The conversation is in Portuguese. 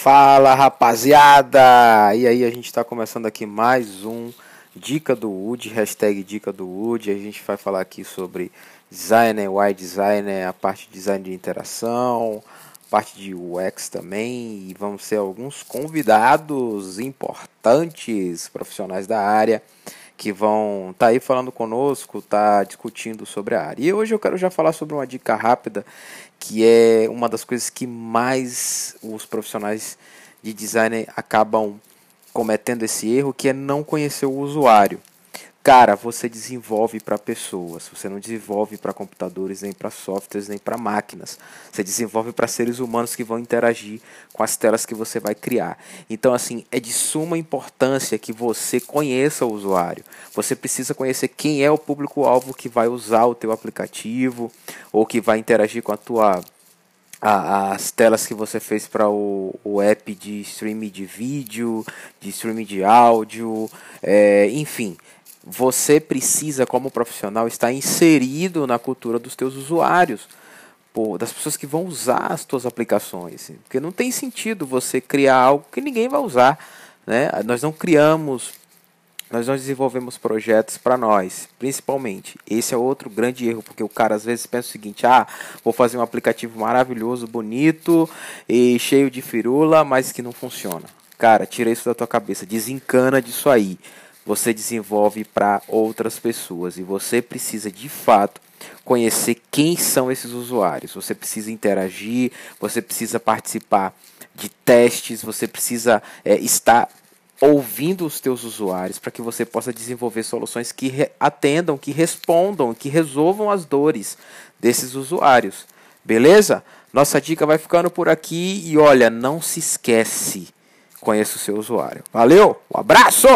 Fala rapaziada! E aí a gente está começando aqui mais um Dica do Wood, hashtag Dica do Wood. A gente vai falar aqui sobre designer, UI designer, a parte de design de interação, parte de UX também. E vamos ser alguns convidados importantes, profissionais da área, que vão estar tá aí falando conosco, tá discutindo sobre a área. E hoje eu quero já falar sobre uma dica rápida que é uma das coisas que mais os profissionais de design acabam cometendo esse erro, que é não conhecer o usuário. Cara, você desenvolve para pessoas, você não desenvolve para computadores, nem para softwares, nem para máquinas. Você desenvolve para seres humanos que vão interagir com as telas que você vai criar. Então, assim, é de suma importância que você conheça o usuário. Você precisa conhecer quem é o público-alvo que vai usar o teu aplicativo ou que vai interagir com a tua as telas que você fez para o, o app de streaming de vídeo, de streaming de áudio, é, enfim você precisa, como profissional, estar inserido na cultura dos teus usuários, das pessoas que vão usar as tuas aplicações. Porque não tem sentido você criar algo que ninguém vai usar. Né? Nós não criamos, nós não desenvolvemos projetos para nós, principalmente. Esse é outro grande erro, porque o cara às vezes pensa o seguinte: ah, vou fazer um aplicativo maravilhoso, bonito e cheio de firula, mas que não funciona. Cara, tira isso da tua cabeça, desencana disso aí você desenvolve para outras pessoas e você precisa de fato conhecer quem são esses usuários. Você precisa interagir, você precisa participar de testes, você precisa é, estar ouvindo os teus usuários para que você possa desenvolver soluções que atendam, que respondam, que resolvam as dores desses usuários. Beleza? Nossa dica vai ficando por aqui e olha, não se esquece, conheça o seu usuário. Valeu, um abraço!